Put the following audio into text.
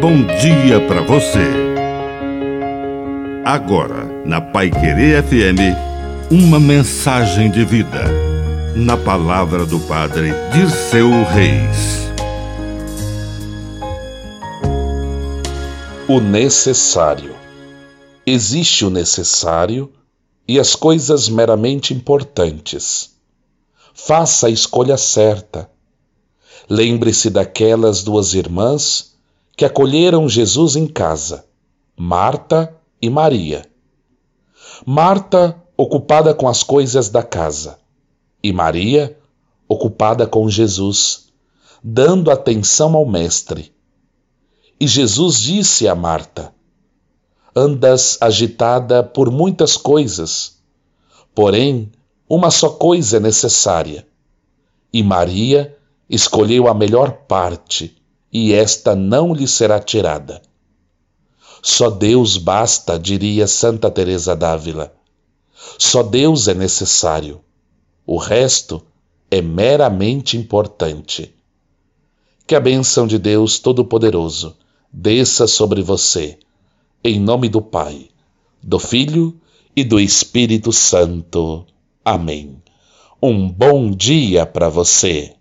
bom dia para você. Agora, na Pai Querer FM, uma mensagem de vida. Na palavra do Padre Dirceu Reis. O necessário. Existe o necessário e as coisas meramente importantes. Faça a escolha certa. Lembre-se daquelas duas irmãs que acolheram Jesus em casa, Marta e Maria. Marta, ocupada com as coisas da casa, e Maria, ocupada com Jesus, dando atenção ao Mestre. E Jesus disse a Marta: Andas agitada por muitas coisas, porém, uma só coisa é necessária. E Maria escolheu a melhor parte, e esta não lhe será tirada. Só Deus basta, diria Santa Teresa d'Ávila. Só Deus é necessário. O resto é meramente importante. Que a bênção de Deus Todo-Poderoso desça sobre você em nome do Pai, do Filho e do Espírito Santo. Amém. Um bom dia para você.